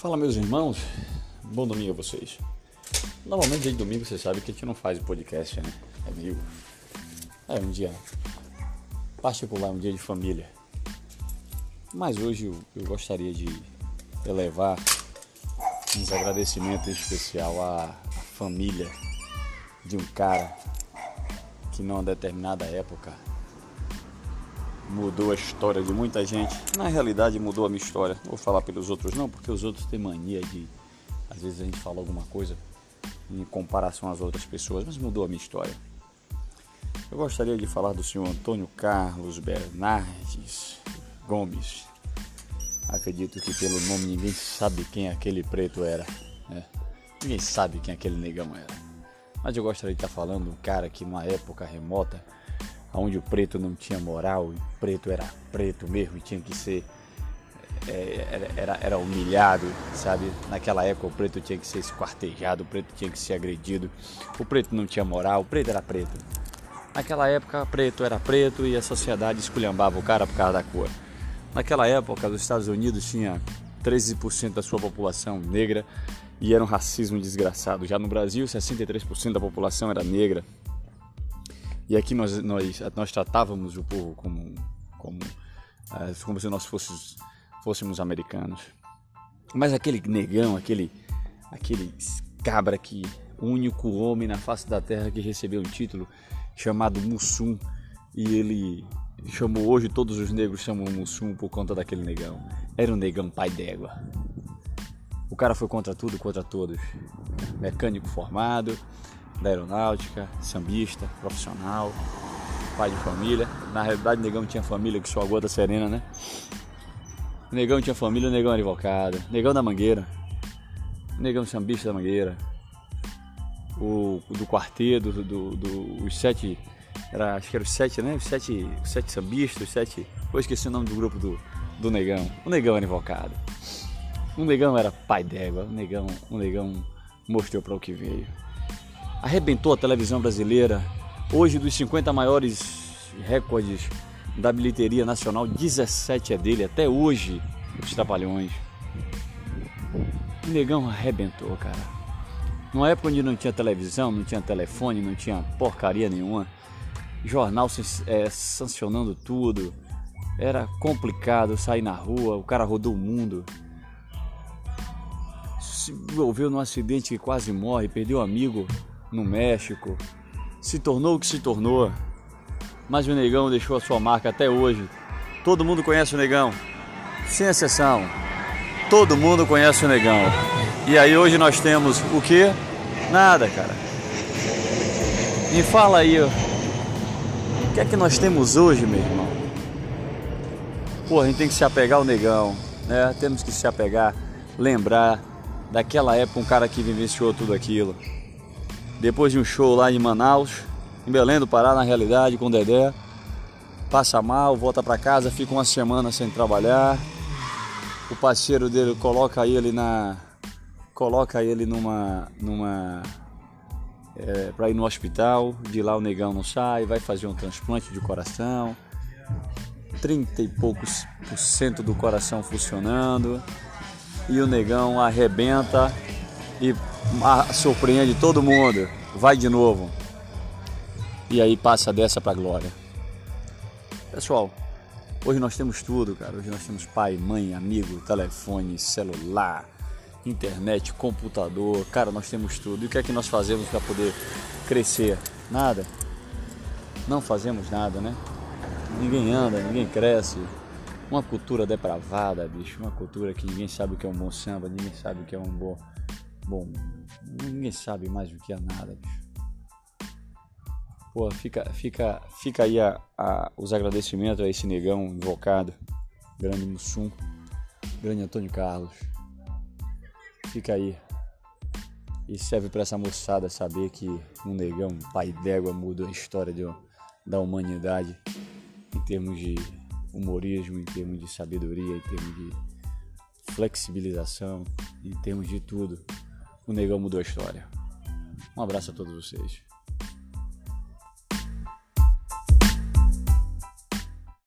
Fala meus irmãos, bom domingo a vocês. Normalmente dia de domingo você sabe que a gente não faz podcast, né? É meio. É um dia particular, um dia de família. Mas hoje eu, eu gostaria de elevar uns agradecimentos especial à, à família de um cara que numa determinada época mudou a história de muita gente. Na realidade, mudou a minha história. Vou falar pelos outros, não, porque os outros têm mania de. Às vezes a gente fala alguma coisa em comparação às outras pessoas, mas mudou a minha história. Eu gostaria de falar do senhor Antônio Carlos Bernardes Gomes. Acredito que pelo nome ninguém sabe quem aquele preto era. Né? Ninguém sabe quem aquele negão era. Mas eu gostaria de estar falando um cara que, numa época remota, onde o preto não tinha moral, o preto era preto mesmo e tinha que ser é, era, era, humilhado, sabe? Naquela época o preto tinha que ser esquartejado, o preto tinha que ser agredido, o preto não tinha moral, o preto era preto. Naquela época preto era preto e a sociedade esculhambava o cara por causa da cor. Naquela época os Estados Unidos tinha 13% da sua população negra e era um racismo desgraçado. Já no Brasil 63% da população era negra, e aqui nós, nós, nós tratávamos o povo como, como, eh, como se nós fôssemos, fôssemos americanos. Mas aquele negão, aquele, aquele cabra que o único homem na face da terra que recebeu um título chamado Mussum e ele chamou hoje todos os negros chamam Mussum por conta daquele negão. Era um negão pai d'égua. O cara foi contra tudo, contra todos. Mecânico formado, da aeronáutica, sambista, profissional, pai de família. Na realidade, negão tinha família que só a gota serena, né? Negão tinha família, negão era advogado, negão da mangueira, negão sambista da mangueira, o do quarteto, do, do, do, os sete, era, acho que eram os sete, né? Os sete, os sete sambistas, os sete. Eu esqueci o nome do grupo do, do negão. O negão era invocado. O negão era pai d'égua, o negão, o negão mostrou para o que veio arrebentou a televisão brasileira. Hoje, dos 50 maiores recordes da bilheteria nacional, 17 é dele, até hoje, os Trapalhões. O negão arrebentou, cara. Numa época onde não tinha televisão, não tinha telefone, não tinha porcaria nenhuma, jornal é, sancionando tudo, era complicado sair na rua, o cara rodou o mundo. Se envolveu num acidente que quase morre, perdeu um amigo, no México, se tornou o que se tornou, mas o Negão deixou a sua marca até hoje. Todo mundo conhece o Negão, sem exceção. Todo mundo conhece o Negão. E aí hoje nós temos o que? Nada, cara. Me fala aí, o que é que nós temos hoje, meu irmão? Pô, a gente tem que se apegar ao Negão, né? Temos que se apegar, lembrar daquela época um cara que vivenciou tudo aquilo depois de um show lá em Manaus, em Belém do Pará, na realidade, com o Dedé. Passa mal, volta para casa, fica uma semana sem trabalhar. O parceiro dele coloca ele na. Coloca ele numa. numa é, para ir no hospital, de lá o negão não sai, vai fazer um transplante de coração, 30 e poucos por cento do coração funcionando, e o negão arrebenta e surpreende todo mundo. Vai de novo. E aí passa dessa para glória. Pessoal, hoje nós temos tudo, cara. Hoje nós temos pai, mãe, amigo, telefone, celular, internet, computador. Cara, nós temos tudo. E o que é que nós fazemos para poder crescer? Nada. Não fazemos nada, né? Ninguém anda, ninguém cresce. Uma cultura depravada, bicho. Uma cultura que ninguém sabe o que é um bom samba, ninguém sabe o que é um bom Bom, ninguém sabe mais do que é nada, bicho. Pô, fica, fica, fica aí a, a, os agradecimentos a esse negão invocado, grande Mussum, grande Antônio Carlos. Fica aí. E serve para essa moçada saber que um negão, pai d'égua, muda a história de, da humanidade em termos de humorismo, em termos de sabedoria, em termos de flexibilização, em termos de tudo o Negão mudou a história. Um abraço a todos vocês.